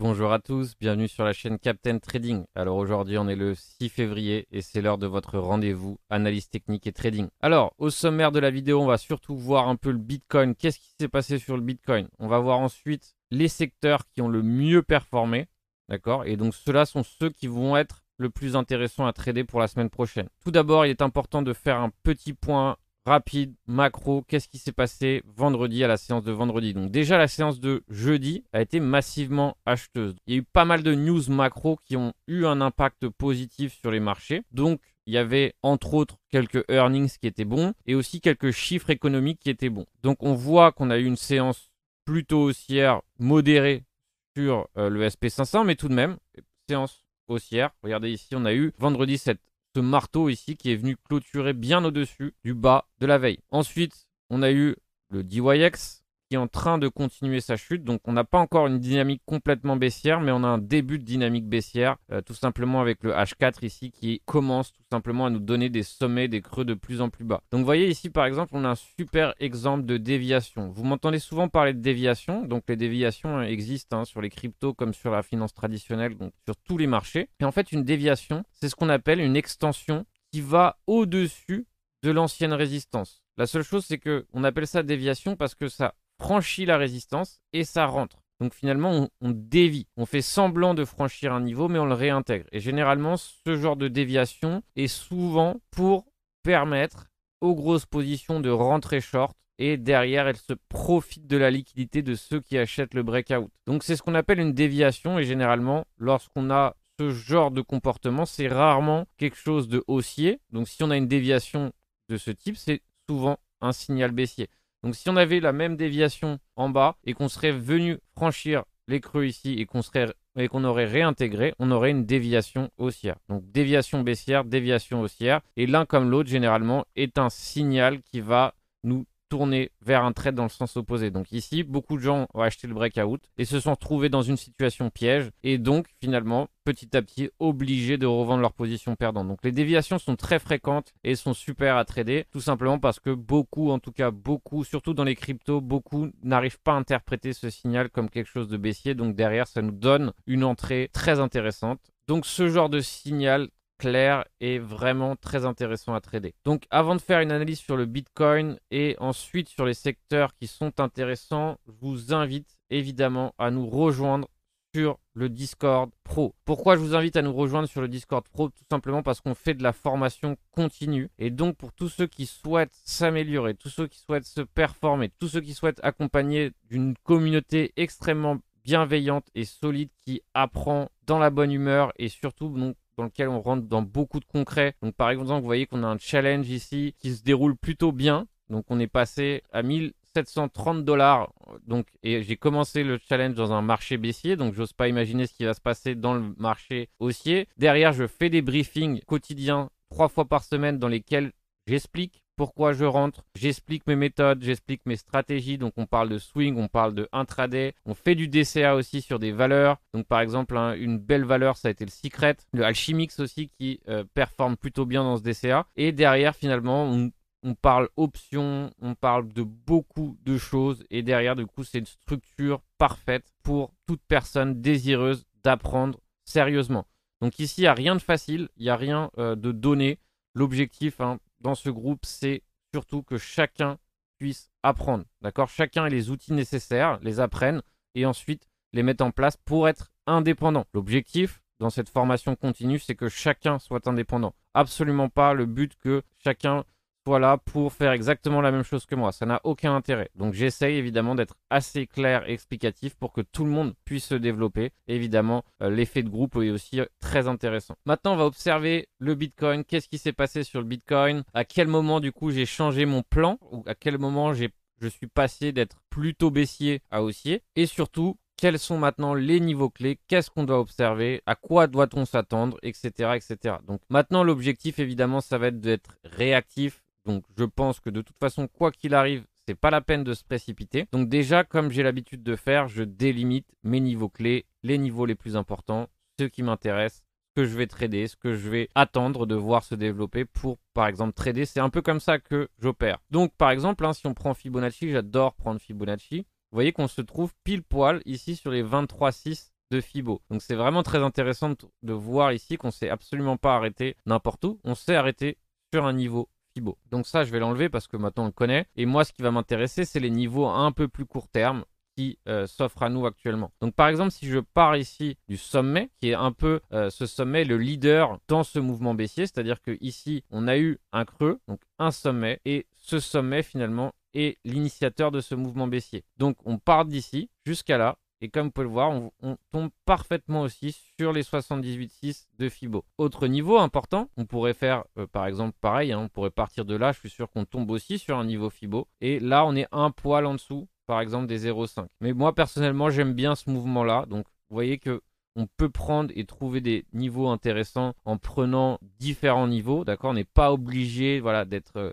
Bonjour à tous, bienvenue sur la chaîne Captain Trading. Alors aujourd'hui on est le 6 février et c'est l'heure de votre rendez-vous analyse technique et trading. Alors au sommaire de la vidéo on va surtout voir un peu le Bitcoin, qu'est-ce qui s'est passé sur le Bitcoin? On va voir ensuite les secteurs qui ont le mieux performé, d'accord? Et donc ceux-là sont ceux qui vont être le plus intéressants à trader pour la semaine prochaine. Tout d'abord il est important de faire un petit point rapide, macro, qu'est-ce qui s'est passé vendredi à la séance de vendredi? Donc déjà la séance de jeudi a été massivement acheteuse. Il y a eu pas mal de news macro qui ont eu un impact positif sur les marchés. Donc il y avait entre autres quelques earnings qui étaient bons et aussi quelques chiffres économiques qui étaient bons. Donc on voit qu'on a eu une séance plutôt haussière modérée sur euh, le SP500, mais tout de même, séance haussière. Regardez ici, on a eu vendredi cette ce marteau ici qui est venu clôturer bien au-dessus du bas de la veille. Ensuite, on a eu le DYX en train de continuer sa chute. Donc on n'a pas encore une dynamique complètement baissière, mais on a un début de dynamique baissière, euh, tout simplement avec le H4 ici qui commence tout simplement à nous donner des sommets, des creux de plus en plus bas. Donc voyez ici par exemple, on a un super exemple de déviation. Vous m'entendez souvent parler de déviation, donc les déviations hein, existent hein, sur les cryptos comme sur la finance traditionnelle, donc sur tous les marchés. Et en fait, une déviation, c'est ce qu'on appelle une extension qui va au-dessus de l'ancienne résistance. La seule chose, c'est que on appelle ça déviation parce que ça franchit la résistance et ça rentre. Donc finalement, on, dévie. On fait semblant de franchir un niveau, mais on le réintègre. Et généralement, ce genre de déviation est souvent pour permettre aux grosses positions de rentrer short. Et derrière, elles se profitent de la liquidité de ceux qui achètent le breakout. Donc c'est ce qu'on appelle une déviation. Et généralement, lorsqu'on a ce genre de comportement, c'est rarement quelque chose de haussier. Donc si on a une déviation de ce type, c'est souvent un signal baissier. Donc si on avait la même déviation en bas et qu'on serait venu franchir les creux ici et qu'on aurait réintégré, on aurait une déviation haussière. Donc déviation baissière, déviation haussière. Et l'un comme l'autre, généralement, est un signal qui va nous tourner vers un trade dans le sens opposé. Donc ici, beaucoup de gens ont acheté le breakout et se sont retrouvés dans une situation piège et donc finalement, petit à petit, obligés de revendre leur position perdante. Donc les déviations sont très fréquentes et sont super à trader, tout simplement parce que beaucoup, en tout cas beaucoup, surtout dans les cryptos, beaucoup n'arrivent pas à interpréter ce signal comme quelque chose de baissier. Donc derrière, ça nous donne une entrée très intéressante. Donc ce genre de signal clair et vraiment très intéressant à trader. Donc avant de faire une analyse sur le Bitcoin et ensuite sur les secteurs qui sont intéressants, je vous invite évidemment à nous rejoindre sur le Discord Pro. Pourquoi je vous invite à nous rejoindre sur le Discord Pro? Tout simplement parce qu'on fait de la formation continue. Et donc pour tous ceux qui souhaitent s'améliorer, tous ceux qui souhaitent se performer, tous ceux qui souhaitent accompagner d'une communauté extrêmement bienveillante et solide qui apprend dans la bonne humeur et surtout donc, dans lequel on rentre dans beaucoup de concret. Donc par exemple, vous voyez qu'on a un challenge ici qui se déroule plutôt bien. Donc on est passé à 1730 dollars. Donc et j'ai commencé le challenge dans un marché baissier. Donc j'ose pas imaginer ce qui va se passer dans le marché haussier. Derrière, je fais des briefings quotidiens trois fois par semaine dans lesquels j'explique pourquoi je rentre, j'explique mes méthodes, j'explique mes stratégies. Donc on parle de swing, on parle de intraday, on fait du DCA aussi sur des valeurs. Donc par exemple, hein, une belle valeur, ça a été le Secret, le Alchemix aussi qui euh, performe plutôt bien dans ce DCA. Et derrière, finalement, on, parle options, on parle de beaucoup de choses. Et derrière, du coup, c'est une structure parfaite pour toute personne désireuse d'apprendre sérieusement. Donc ici, il n'y a rien de facile, il n'y a rien euh, de donné. L'objectif, hein, dans ce groupe, c'est surtout que chacun puisse apprendre. D'accord? Chacun ait les outils nécessaires, les apprenne et ensuite les mettre en place pour être indépendant. L'objectif dans cette formation continue, c'est que chacun soit indépendant. Absolument pas le but que chacun voilà pour faire exactement la même chose que moi. Ça n'a aucun intérêt. Donc j'essaye évidemment d'être assez clair et explicatif pour que tout le monde puisse se développer. évidemment, euh, l'effet de groupe est aussi euh, très intéressant. Maintenant, on va observer le Bitcoin. Qu'est-ce qui s'est passé sur le Bitcoin? À quel moment du coup j'ai changé mon plan? Ou à quel moment j'ai je suis passé d'être plutôt baissier à haussier? Et surtout, quels sont maintenant les niveaux clés, qu'est-ce qu'on doit observer, à quoi doit-on s'attendre, etc., etc. Donc maintenant l'objectif évidemment ça va être d'être réactif, donc je pense que de toute façon, quoi qu'il arrive, c'est pas la peine de se précipiter. Donc déjà, comme j'ai l'habitude de faire, je délimite mes niveaux clés, les niveaux les plus importants, ceux qui m'intéressent, ce que je vais trader, ce que je vais attendre de voir se développer pour, par exemple, trader. C'est un peu comme ça que j'opère. Donc par exemple, hein, si on prend Fibonacci, j'adore prendre Fibonacci. Vous voyez qu'on se trouve pile poil ici sur les 23,6 de Fibo. Donc c'est vraiment très intéressant de voir ici qu'on s'est absolument pas arrêté n'importe où, on s'est arrêté sur un niveau Donc ça, je vais l'enlever parce que maintenant on le connaît. Et moi, ce qui va m'intéresser, c'est les niveaux un peu plus court terme qui euh, s'offrent à nous actuellement. Donc par exemple, si je pars ici du sommet, qui est un peu euh, ce sommet, le leader dans ce mouvement baissier, c'est-à-dire que ici, on a eu un creux, donc un sommet, et ce sommet finalement est l'initiateur de ce mouvement baissier. Donc on part d'ici jusqu'à là, et comme vous pouvez le voir, on, tombe parfaitement aussi sur les 78,6 de Fibo. Autre niveau important, on pourrait faire euh, par exemple pareil, hein, on pourrait partir de là, je suis sûr qu'on tombe aussi sur un niveau Fibo. Et là, on est un poil en dessous, par exemple des 0,5. Mais moi personnellement, j'aime bien ce mouvement-là. Donc vous voyez que on peut prendre et trouver des niveaux intéressants en prenant différents niveaux, d'accord? On n'est pas obligé voilà, d'être euh,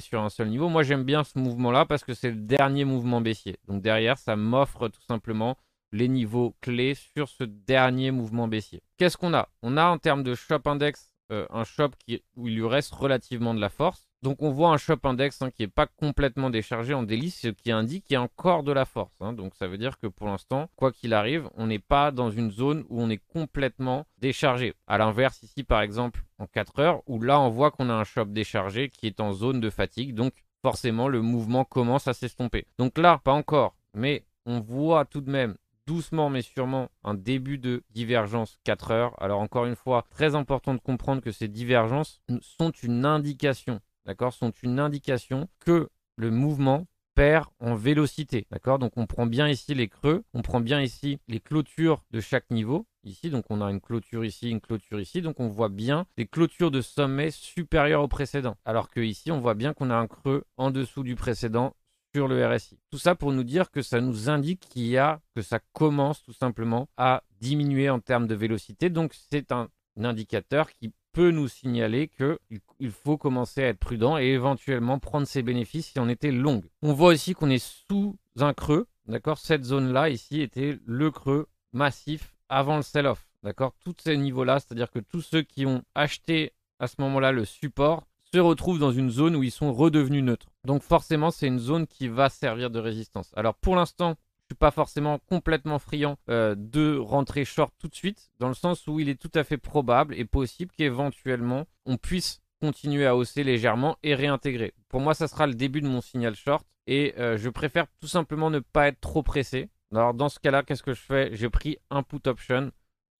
sur un seul niveau. Moi, j'aime bien ce mouvement-là parce que c'est le dernier mouvement baissier. Donc derrière, ça m'offre tout simplement les niveaux clés sur ce dernier mouvement baissier. Qu'est-ce qu'on a? On a en termes de shop index euh, un shop qui, où il lui reste relativement de la force. Donc on voit un shop index hein, qui n'est pas complètement déchargé en délice, ce qui indique qu'il y a encore de la force. Hein. Donc ça veut dire que pour l'instant, quoi qu'il arrive, on n'est pas dans une zone où on est complètement déchargé. À l'inverse, ici par exemple en 4 heures, où là on voit qu'on a un shop déchargé qui est en zone de fatigue. Donc forcément le mouvement commence à s'estomper. Donc là, pas encore, mais on voit tout de même doucement mais sûrement un début de divergence 4 heures. Alors encore une fois, très important de comprendre que ces divergences sont une indication, d'accord, sont une indication que le mouvement perd en vélocité, d'accord? Donc on prend bien ici les creux, on prend bien ici les clôtures de chaque niveau. Ici, donc on a une clôture ici, une clôture ici, donc on voit bien les clôtures de sommet supérieures au précédent. Alors que ici, on voit bien qu'on a un creux en dessous du précédent sur le RSI. Tout ça pour nous dire que ça nous indique qu'il y a, que ça commence tout simplement à diminuer en termes de vélocité. Donc c'est un, indicateur qui peut nous signaler qu'il il faut commencer à être prudent et éventuellement prendre ses bénéfices si on était longue. On voit aussi qu'on est sous un creux, d'accord? Cette zone-là ici était le creux massif avant le sell-off, d'accord? Tous ces niveaux-là, c'est-à-dire que tous ceux qui ont acheté à ce moment-là le support se retrouvent dans une zone où ils sont redevenus neutres. Donc forcément, c'est une zone qui va servir de résistance. Alors pour l'instant, suis pas forcément complètement friand euh, de rentrer short tout de suite, dans le sens où il est tout à fait probable et possible qu'éventuellement on puisse continuer à hausser légèrement et réintégrer. Pour moi, ça sera le début de mon signal short et euh, je préfère tout simplement ne pas être trop pressé. Alors dans ce cas-là, qu'est-ce que je fais? J'ai pris un put option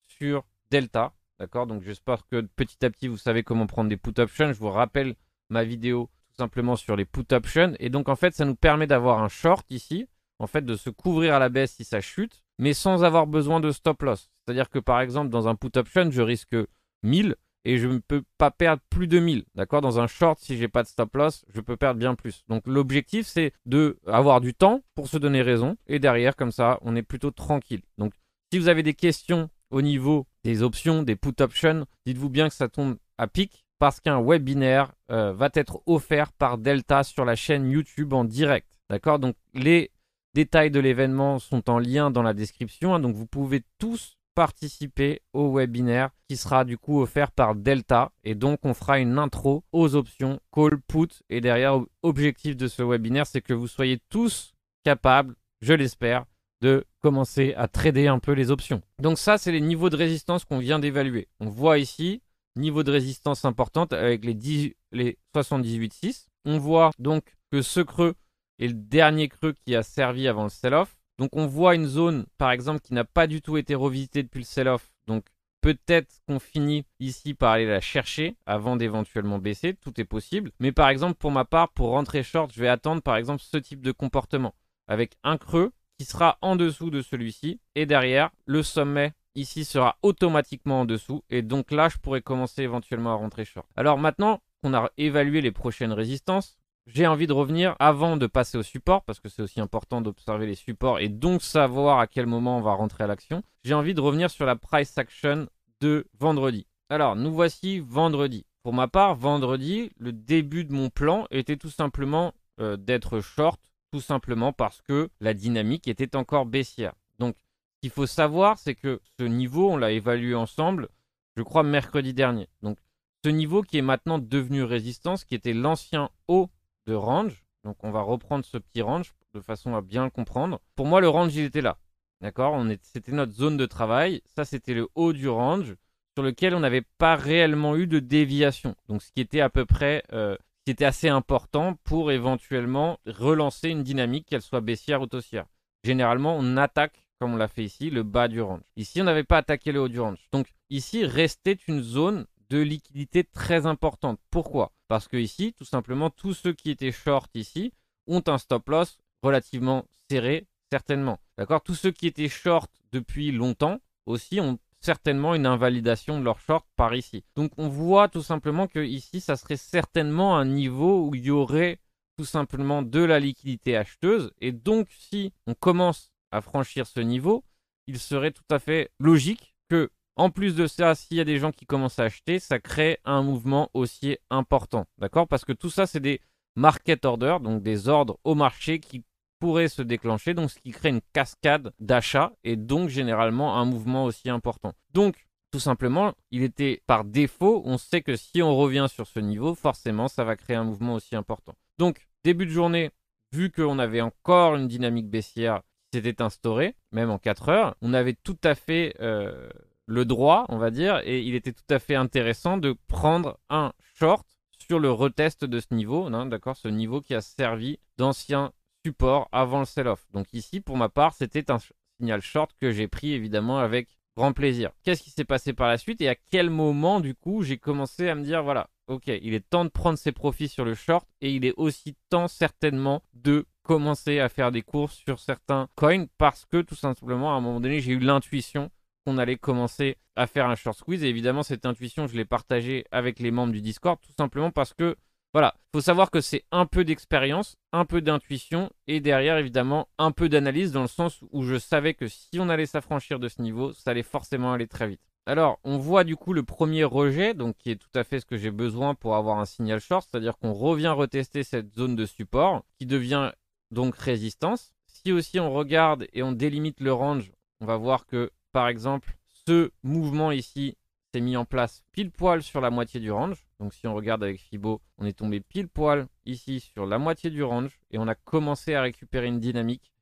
sur Delta D'accord? Donc j'espère que petit à petit vous savez comment prendre des put options. Je vous rappelle ma vidéo tout simplement sur les put options. Et donc en fait ça nous permet d'avoir un short ici. En fait de se couvrir à la baisse si ça chute. Mais sans avoir besoin de stop loss. C'est-à-dire que par exemple dans un put option je risque 1000 et je ne peux pas perdre plus de 1000. D'accord? Dans un short, si j'ai pas de stop loss, je peux perdre bien plus. Donc l'objectif, c'est de avoir du temps pour se donner raison. Et derrière, comme ça, on est plutôt tranquille. Donc si vous avez des questions au niveau des options, des put options, dites-vous bien que ça tombe à pic parce qu'un webinaire euh, va être offert par Delta sur la chaîne YouTube en direct. D'accord? Donc les détails de l'événement sont en lien dans la description. Hein. donc vous pouvez tous participer au webinaire qui sera du coup offert par Delta. Et donc on fera une intro aux options call, put. Et derrière, objectif de ce webinaire, c'est que vous soyez tous capables, je l'espère, de commencer à trader un peu les options. Donc ça, c'est les niveaux de résistance qu'on vient d'évaluer. On voit ici, niveau de résistance importante avec les, les 78,6. On voit donc que ce creux est le dernier creux qui a servi avant le sell-off. Donc on voit une zone, par exemple, qui n'a pas du tout été revisitée depuis le sell-off. Donc peut-être qu'on finit ici par aller la chercher avant d'éventuellement baisser. Tout est possible. Mais par exemple, pour ma part, pour rentrer short, je vais attendre par exemple ce type de comportement. Avec un creux qui sera en dessous de celui-ci. Et derrière, le sommet ici sera automatiquement en dessous. Et donc là, je pourrais commencer éventuellement à rentrer short. Alors maintenant qu'on a évalué les prochaines résistances, j'ai envie de revenir avant de passer au support, parce que c'est aussi important d'observer les supports et donc savoir à quel moment on va rentrer à l'action. J'ai envie de revenir sur la price action de vendredi. Alors, nous voici vendredi. Pour ma part, vendredi, le début de mon plan était tout simplement euh, d'être short tout simplement parce que la dynamique était encore baissière. Donc, ce qu'il faut savoir, c'est que ce niveau, on l'a évalué ensemble, je crois, mercredi dernier. Donc, ce niveau qui est maintenant devenu résistance, qui était l'ancien haut de range, donc on va reprendre ce petit range de façon à bien comprendre. Pour moi, le range, il était là. D'accord? C'était notre zone de travail. Ça, c'était le haut du range sur lequel on n'avait pas réellement eu de déviation. Donc, ce qui était à peu près, euh, qui était assez important pour éventuellement relancer une dynamique, qu'elle soit baissière ou haussière. Généralement, on attaque, comme on l'a fait ici, le bas du range. Ici, on n'avait pas attaqué le haut du range. Donc, ici, restait une zone de liquidité très importante. Pourquoi? Parce que ici, tout simplement, tous ceux qui étaient short ici ont un stop loss relativement serré, certainement. D'accord? Tous ceux qui étaient short depuis longtemps aussi ont certainement une invalidation de leur short par ici. Donc on voit tout simplement que ici, ça serait certainement un niveau où il y aurait tout simplement de la liquidité acheteuse. Et donc si on commence à franchir ce niveau, il serait tout à fait logique que en plus de ça, s'il y a des gens qui commencent à acheter, ça crée un mouvement haussier important. D'accord? Parce que tout ça, c'est des market orders, donc des ordres au marché qui pourraient se déclencher, donc ce qui crée une cascade d'achats et donc généralement un mouvement aussi important. Donc, tout simplement, il était par défaut, on sait que si on revient sur ce niveau, forcément, ça va créer un mouvement aussi important. Donc, début de journée, vu qu'on avait encore une dynamique baissière qui s'était instaurée, même en 4 heures, on avait tout à fait euh, le droit, on va dire, et il était tout à fait intéressant de prendre un short sur le retest de ce niveau, hein, d'accord, ce niveau qui a servi d'ancien support avant le sell-off. Donc ici, pour ma part, c'était un signal short que j'ai pris évidemment avec grand plaisir. Qu'est-ce qui s'est passé par la suite et à quel moment, du coup, j'ai commencé à me dire, voilà, ok, il est temps de prendre ses profits sur le short et il est aussi temps certainement de commencer à faire des courses sur certains coins parce que tout simplement, à un moment donné, j'ai eu l'intuition qu'on allait commencer à faire un short squeeze. Et évidemment, cette intuition, je l'ai partagée avec les membres du Discord, tout simplement parce que, voilà, il faut savoir que c'est un peu d'expérience, un peu d'intuition, et derrière, évidemment, un peu d'analyse, dans le sens où je savais que si on allait s'affranchir de ce niveau, ça allait forcément aller très vite. Alors, on voit du coup le premier rejet, donc qui est tout à fait ce que j'ai besoin pour avoir un signal short, c'est-à-dire qu'on revient retester cette zone de support, qui devient donc résistance. Si aussi on regarde et on délimite le range, on va voir que par exemple, ce mouvement ici s'est mis en place pile poil sur la moitié du range. Donc si on regarde avec Fibo, on est tombé pile poil ici sur la moitié du range et on a commencé à récupérer une dynamique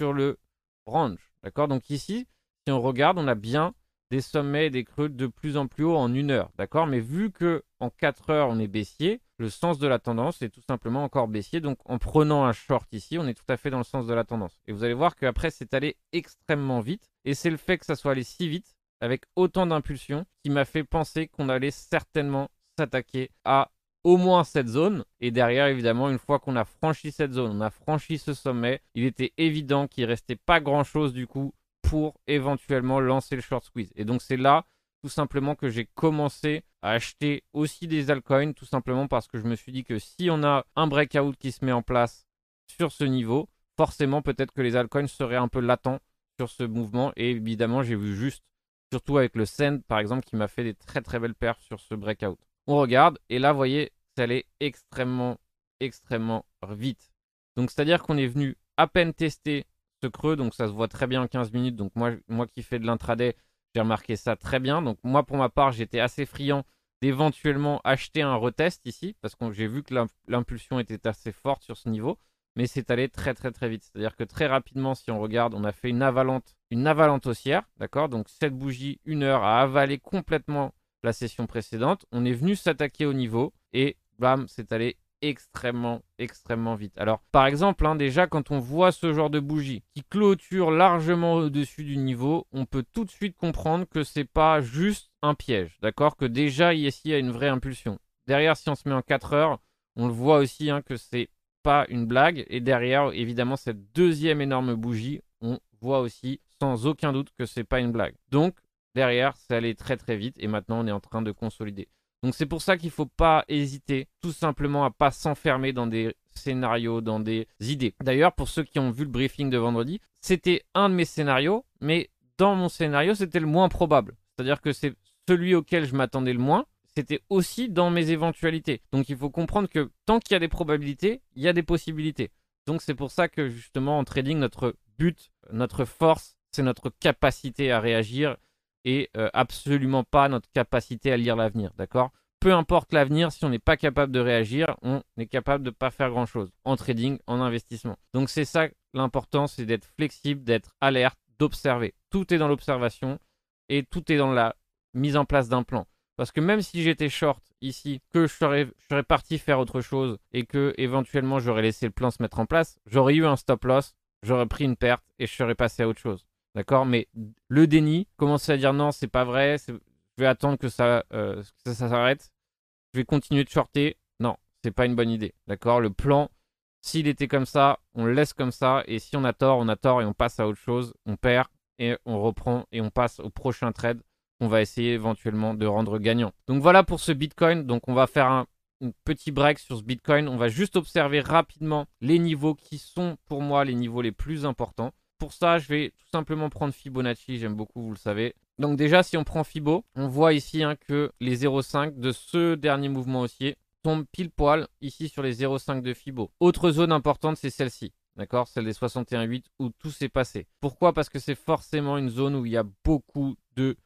sur le range. D'accord? Donc ici, si on regarde, on a bien des sommets et des creux de plus en plus haut en une heure. D'accord? Mais vu que en 4 heures, on est baissier, le sens de la tendance est tout simplement encore baissier. Donc en prenant un short ici, on est tout à fait dans le sens de la tendance. Et vous allez voir qu'après, c'est allé extrêmement vite. Et c'est le fait que ça soit allé si vite, avec autant d'impulsion, qui m'a fait penser qu'on allait certainement s'attaquer à au moins cette zone. Et derrière, évidemment, une fois qu'on a franchi cette zone, on a franchi ce sommet, il était évident qu'il restait pas grand-chose du coup pour éventuellement lancer le short squeeze. Et donc c'est là tout simplement que j'ai commencé à acheter aussi des altcoins, tout simplement parce que je me suis dit que si on a un breakout qui se met en place sur ce niveau, forcément peut-être que les altcoins seraient un peu latents sur ce mouvement. Et évidemment, j'ai vu juste, surtout avec le Send par exemple, qui m'a fait des très très belles perfs sur ce breakout. On regarde, et là, vous voyez, ça allait extrêmement, extrêmement vite. Donc c'est-à-dire qu'on est venu à peine tester ce creux, donc ça se voit très bien en 15 minutes. Donc moi, moi qui fais de l'intraday, j'ai remarqué ça très bien. Donc moi, pour ma part, j'étais assez friand d'éventuellement acheter un retest ici, parce que j'ai vu que l'impulsion était assez forte sur ce niveau, mais c'est allé très très très vite. C'est-à-dire que très rapidement, si on regarde, on a fait une avalante, une avalante haussière, d'accord? Donc cette bougie, une heure, a avalé complètement la session précédente. On est venu s'attaquer au niveau et bam, c'est allé extrêmement, extrêmement vite. Alors, par exemple, hein, déjà, quand on voit ce genre de bougie qui clôture largement au-dessus du niveau, on peut tout de suite comprendre que c'est pas juste un piège, d'accord? Que déjà, ici, il y a une vraie impulsion. Derrière, si on se met en 4 heures, on le voit aussi hein, que c'est une blague. Et derrière, évidemment, cette deuxième énorme bougie, on voit aussi sans aucun doute que c'est pas une blague. Donc, derrière, ça allait très très vite et maintenant, on est en train de consolider. Donc c'est pour ça qu'il ne faut pas hésiter tout simplement à pas s'enfermer dans des scénarios, dans des idées. D'ailleurs, pour ceux qui ont vu le briefing de vendredi, c'était un de mes scénarios, mais dans mon scénario, c'était le moins probable. C'est-à-dire que c'est celui auquel je m'attendais le moins, c'était aussi dans mes éventualités. Donc il faut comprendre que tant qu'il y a des probabilités, il y a des possibilités. Donc c'est pour ça que justement en trading, notre but, notre force, c'est notre capacité à réagir et euh, absolument pas notre capacité à lire l'avenir, d'accord? Peu importe l'avenir, si on n'est pas capable de réagir, on est capable de ne pas faire grand-chose en trading, en investissement. Donc c'est ça l'important, c'est d'être flexible, d'être alerte, d'observer. Tout est dans l'observation et tout est dans la mise en place d'un plan. Parce que même si j'étais short ici, que je serais, parti faire autre chose et que éventuellement j'aurais laissé le plan se mettre en place, j'aurais eu un stop loss, j'aurais pris une perte et je serais passé à autre chose. D'accord? Mais le déni, commencer à dire non, c'est pas vrai, je vais attendre que ça, euh, ça, s'arrête, je vais continuer de shorter. Non, c'est pas une bonne idée. D'accord? Le plan, s'il était comme ça, on le laisse comme ça. Et si on a tort, on a tort et on passe à autre chose. On perd et on reprend et on passe au prochain trade qu'on va essayer éventuellement de rendre gagnant. Donc voilà pour ce Bitcoin. Donc on va faire un, petit break sur ce Bitcoin. On va juste observer rapidement les niveaux qui sont pour moi les niveaux les plus importants. Pour ça, je vais tout simplement prendre Fibonacci, j'aime beaucoup, vous le savez. Donc déjà, si on prend Fibo, on voit ici hein, que les 0,5 de ce dernier mouvement haussier tombent pile poil ici sur les 0,5 de Fibo. Autre zone importante, c'est celle-ci. D'accord? Celle des 61,8 où tout s'est passé. Pourquoi? Parce que c'est forcément une zone où il y a beaucoup de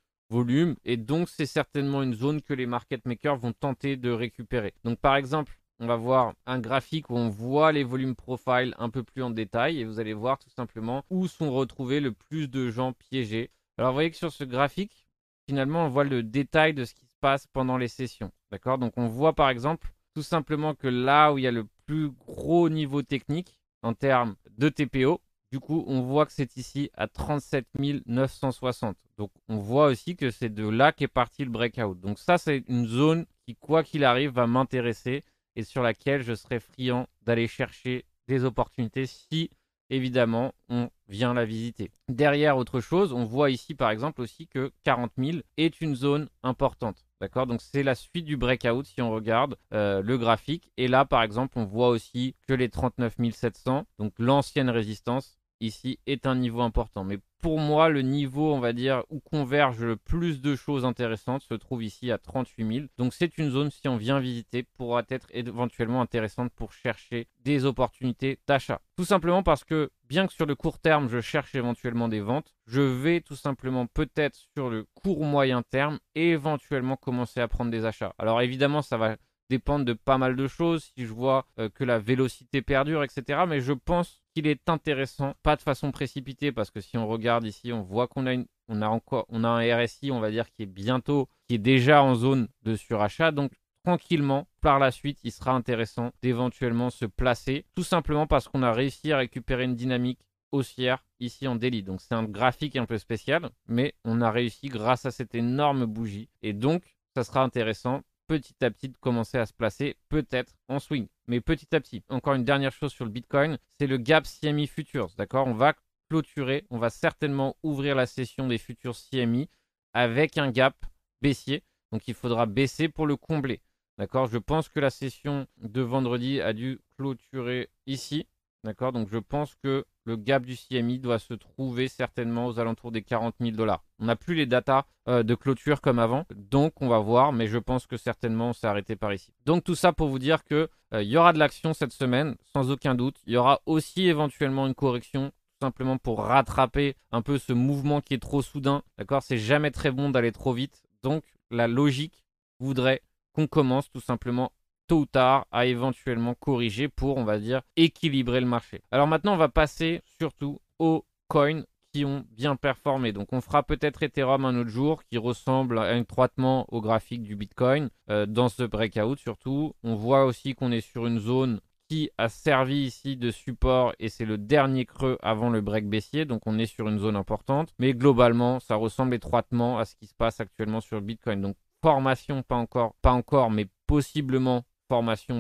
et donc c'est certainement une zone que les market makers vont tenter de récupérer. Donc par exemple, on va voir un graphique où on voit les volumes profile un peu plus en détail et vous allez voir tout simplement où sont retrouvés le plus de gens piégés. Alors vous voyez que sur ce graphique, finalement on voit le détail de ce qui se passe pendant les sessions. D'accord? Donc on voit par exemple tout simplement que là où il y a le plus gros niveau technique en termes de TPO, du coup on voit que c'est ici à 37 960. Donc on voit aussi que c'est de là qu'est parti le breakout. Donc ça c'est une zone qui quoi qu'il arrive va m'intéresser et sur laquelle je serais friand d'aller chercher des opportunités si évidemment on vient la visiter. Derrière autre chose, on voit ici par exemple aussi que 40 000 est une zone importante. D'accord? Donc c'est la suite du breakout si on regarde euh, le graphique. Et là par exemple on voit aussi que les 39 700, donc l'ancienne résistance, ici est un niveau important. Mais pour moi, le niveau, on va dire, où convergent le plus de choses intéressantes se trouve ici à 38 000. Donc c'est une zone, si on vient visiter, pourra être éventuellement intéressante pour chercher des opportunités d'achat. Tout simplement parce que, bien que sur le court terme, je cherche éventuellement des ventes, je vais tout simplement peut-être sur le court moyen terme éventuellement commencer à prendre des achats. Alors évidemment, ça va dépendre de pas mal de choses, si je vois euh, que la vélocité perdure, etc. Mais je pense qu'il est intéressant, pas de façon précipitée, parce que si on regarde ici, on voit qu'on a, une, on a encore, on a un RSI, on va dire, qui est bientôt, qui est déjà en zone de surachat. Donc tranquillement, par la suite, il sera intéressant d'éventuellement se placer, tout simplement parce qu'on a réussi à récupérer une dynamique haussière ici en délit. Donc c'est un graphique un peu spécial, mais on a réussi grâce à cette énorme bougie. Et donc, ça sera intéressant petit à petit commencer à se placer, peut-être en swing, mais petit à petit. Encore une dernière chose sur le Bitcoin, c'est le gap CMI Futures, d'accord? On va clôturer, on va certainement ouvrir la session des futurs CMI avec un gap baissier, donc il faudra baisser pour le combler. D'accord? Je pense que la session de vendredi a dû clôturer ici. D'accord Donc je pense que le gap du CMI doit se trouver certainement aux alentours des 40 000 dollars. On n'a plus les datas euh, de clôture comme avant, donc on va voir, mais je pense que certainement on s'est arrêté par ici. Donc tout ça pour vous dire qu'il euh, y aura de l'action cette semaine, sans aucun doute. Il y aura aussi éventuellement une correction, simplement pour rattraper un peu ce mouvement qui est trop soudain. D'accord C'est jamais très bon d'aller trop vite. Donc la logique voudrait qu'on commence tout simplement tôt ou tard à éventuellement corriger pour, on va dire, équilibrer le marché. Alors maintenant, on va passer surtout aux coins qui ont bien performé. Donc on fera peut-être Ethereum un autre jour qui ressemble étroitement au graphique du Bitcoin euh, dans ce breakout surtout. On voit aussi qu'on est sur une zone qui a servi ici de support et c'est le dernier creux avant le break baissier. Donc on est sur une zone importante. Mais globalement, ça ressemble étroitement à ce qui se passe actuellement sur Bitcoin. Donc formation, pas encore, pas encore, mais possiblement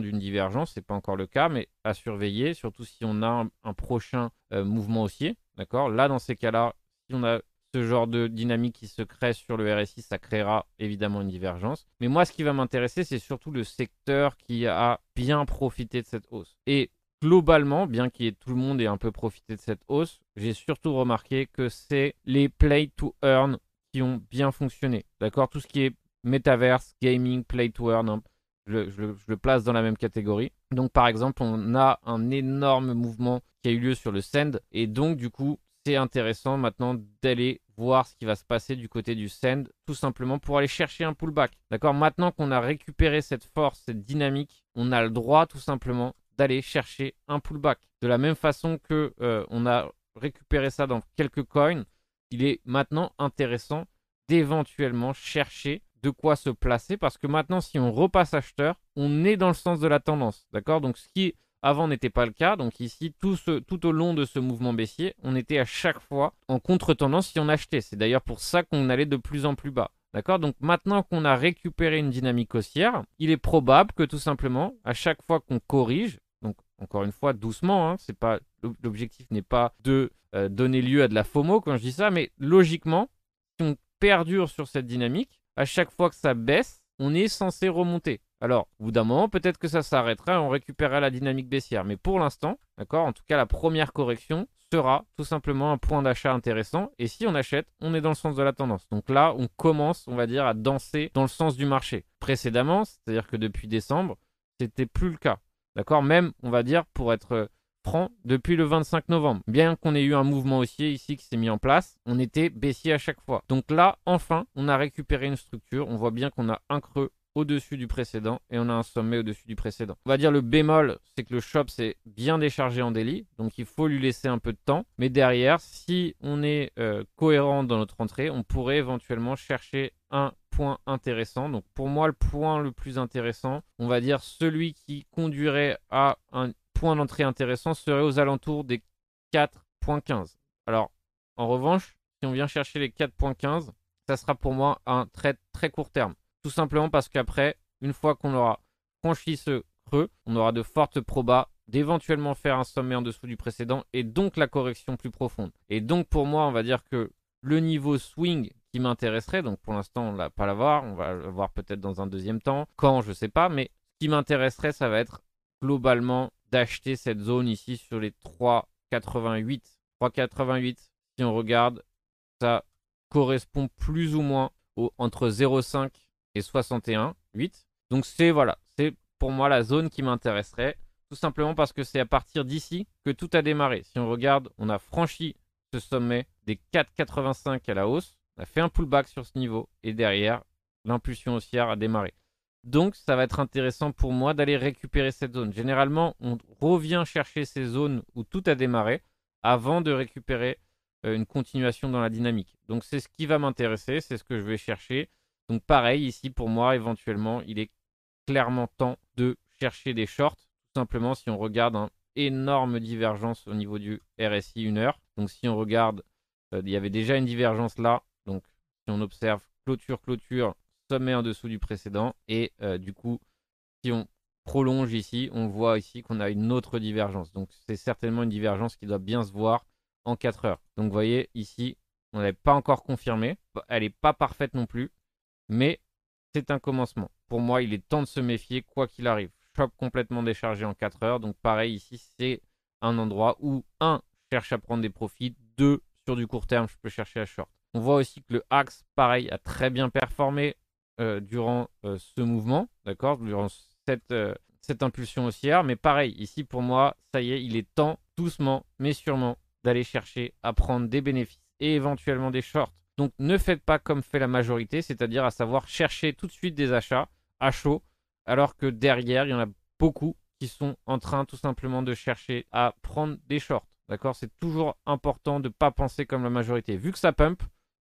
d'une divergence, c'est pas encore le cas, mais à surveiller, surtout si on a un, prochain euh, mouvement haussier, d'accord? Là, dans ces cas-là, si on a ce genre de dynamique qui se crée sur le RSI, ça créera évidemment une divergence. Mais moi, ce qui va m'intéresser, c'est surtout le secteur qui a bien profité de cette hausse. Et globalement, bien qu'il tout le monde ait un peu profité de cette hausse, j'ai surtout remarqué que c'est les play to earn qui ont bien fonctionné. D'accord? Tout ce qui est metaverse, gaming, play to earn, hein, je, le place dans la même catégorie. Donc par exemple, on a un énorme mouvement qui a eu lieu sur le Send et donc du coup, c'est intéressant maintenant d'aller voir ce qui va se passer du côté du Send, tout simplement pour aller chercher un pullback. D'accord? Maintenant qu'on a récupéré cette force, cette dynamique, on a le droit tout simplement d'aller chercher un pullback. De la même façon que euh, on a récupéré ça dans quelques coins, il est maintenant intéressant d'éventuellement chercher de quoi se placer parce que maintenant, si on repasse acheteur, on est dans le sens de la tendance. D'accord? Donc, ce qui avant n'était pas le cas. Donc, ici, tout, au long de ce mouvement baissier, on était à chaque fois en contre-tendance si on achetait. C'est d'ailleurs pour ça qu'on allait de plus en plus bas. D'accord? Donc maintenant qu'on a récupéré une dynamique haussière, il est probable que tout simplement, à chaque fois qu'on corrige, donc encore une fois doucement, hein, c'est pas l'objectif n'est pas de euh, donner lieu à de la FOMO quand je dis ça, mais logiquement, si on perdure sur cette dynamique, à chaque fois que ça baisse, on est censé remonter. Alors, au bout d'un moment, peut-être que ça s'arrêtera et on récupérera la dynamique baissière. Mais pour l'instant, d'accord, en tout cas, la première correction sera tout simplement un point d'achat intéressant. Et si on achète, on est dans le sens de la tendance. Donc là, on commence, on va dire, à danser dans le sens du marché. Précédemment, c'est-à-dire que depuis décembre, c'était plus le cas. D'accord Même, on va dire, pour être franc, depuis le 25 novembre. Bien qu'on ait eu un mouvement haussier ici qui s'est mis en place, on était baissier à chaque fois. Donc là, enfin, on a récupéré une structure. On voit bien qu'on a un creux au-dessus du précédent et on a un sommet au-dessus du précédent. On va dire le bémol, c'est que le shop s'est bien déchargé en délit, donc il faut lui laisser un peu de temps. Mais derrière, si on est euh, cohérent dans notre entrée, on pourrait éventuellement chercher un point intéressant. Donc pour moi, le point le plus intéressant, on va dire celui qui conduirait à un point d'entrée intéressant serait aux alentours des 4.15. Alors, en revanche, si on vient chercher les 4.15, ça sera pour moi un très très court terme. Tout simplement parce qu'après, une fois qu'on aura franchi ce creux, on aura de fortes probas d'éventuellement faire un sommet en dessous du précédent et donc la correction plus profonde. Et donc pour moi, on va dire que le niveau swing qui m'intéresserait, donc pour l'instant on ne va pas l'avoir, on va le voir peut-être dans un deuxième temps, quand je ne sais pas, mais ce qui m'intéresserait, ça va être globalement d'acheter cette zone ici sur les 3,88. 3,88, si on regarde, ça correspond plus ou moins au, entre 0,5 et 61, 8. Donc c'est voilà, c'est pour moi la zone qui m'intéresserait, tout simplement parce que c'est à partir d'ici que tout a démarré. Si on regarde, on a franchi ce sommet des 4,85 à la hausse, on a fait un pullback sur ce niveau et derrière, l'impulsion haussière a démarré. Donc ça va être intéressant pour moi d'aller récupérer cette zone. Généralement, on revient chercher ces zones où tout a démarré avant de récupérer euh, une continuation dans la dynamique. Donc c'est ce qui va m'intéresser, c'est ce que je vais chercher. Donc pareil, ici pour moi, éventuellement, il est clairement temps de chercher des shorts. Tout simplement, si on regarde une énorme divergence au niveau du RSI 1 heure. Donc si on regarde, euh, il y avait déjà une divergence là. Donc si on observe clôture, clôture, sommet en dessous du précédent. Et euh, du coup, si on prolonge ici, on voit ici qu'on a une autre divergence. Donc c'est certainement une divergence qui doit bien se voir en 4 heures. Donc vous voyez ici, on n'avait pas encore confirmé. Elle n'est pas parfaite non plus. Mais c'est un commencement. Pour moi, il est temps de se méfier quoi qu'il arrive. Shop complètement déchargé en 4 heures. Donc pareil, ici, c'est un endroit où, un, cherche à prendre des profits. Deux, sur du court terme, je peux chercher à short. On voit aussi que le Axe, pareil, a très bien performé euh, durant euh, ce mouvement, d'accord Durant cette, euh, cette impulsion haussière. Mais pareil, ici, pour moi, ça y est, il est temps, doucement, mais sûrement, d'aller chercher à prendre des bénéfices et éventuellement des shorts donc ne faites pas comme fait la majorité, c'est-à-dire à savoir chercher tout de suite des achats à chaud, alors que derrière, il y en a beaucoup qui sont en train tout simplement de chercher à prendre des shorts. D'accord C'est toujours important de ne pas penser comme la majorité. Vu que ça pump,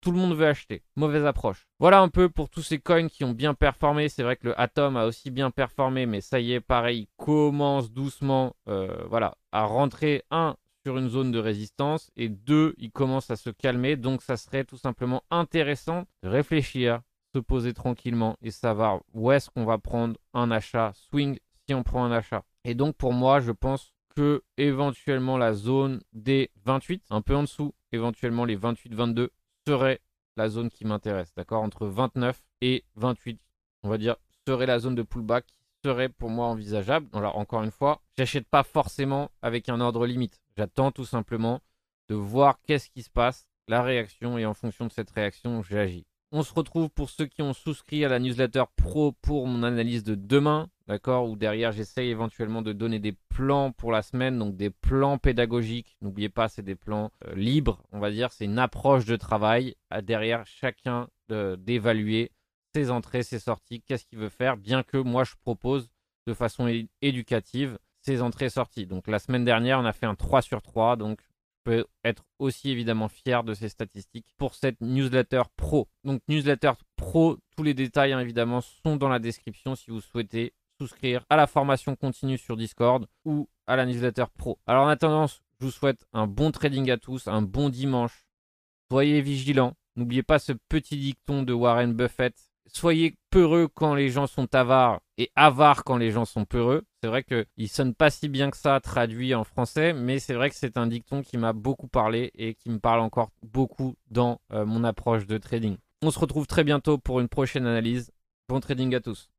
tout le monde veut acheter. Mauvaise approche. Voilà un peu pour tous ces coins qui ont bien performé. C'est vrai que le Atom a aussi bien performé, mais ça y est, pareil, commence doucement euh, voilà, à rentrer. Un, sur une zone de résistance et deux, il commence à se calmer. Donc ça serait tout simplement intéressant de réfléchir, se poser tranquillement et savoir où est-ce qu'on va prendre un achat swing si on prend un achat. Et donc pour moi, je pense que éventuellement la zone des 28, un peu en dessous, éventuellement les 28-22 serait la zone qui m'intéresse. D'accord? Entre 29 et 28, on va dire, serait la zone de pullback serait pour moi envisageable. Alors encore une fois, j'achète pas forcément avec un ordre limite. J'attends tout simplement de voir qu'est-ce qui se passe, la réaction, et en fonction de cette réaction, j'agis. On se retrouve pour ceux qui ont souscrit à la newsletter pro pour mon analyse de demain, d'accord Où derrière, j'essaye éventuellement de donner des plans pour la semaine, donc des plans pédagogiques. N'oubliez pas, c'est des plans euh, libres, on va dire. C'est une approche de travail. À derrière, chacun d'évaluer ses entrées, ses sorties, qu'est-ce qu'il veut faire, bien que moi, je propose de façon éducative ses entrées-sorties. Donc la semaine dernière, on a fait un 3 sur 3, donc peux être aussi évidemment fier de ces statistiques pour cette newsletter pro. Donc newsletter pro, tous les détails hein, évidemment sont dans la description si vous souhaitez souscrire à la formation continue sur Discord ou à la pro. Alors en attendant, je vous souhaite un bon trading à tous, un bon dimanche. Soyez vigilants. N'oubliez pas ce petit dicton de Warren Buffett. Soyez peureux quand les gens sont avares et avares quand les gens sont peureux. C'est vrai qu'il sonne pas si bien que ça traduit en français, mais c'est vrai que c'est un dicton qui m'a beaucoup parlé et qui me parle encore beaucoup dans euh, mon approche de trading. On se retrouve très bientôt pour une prochaine analyse. Bon trading à tous.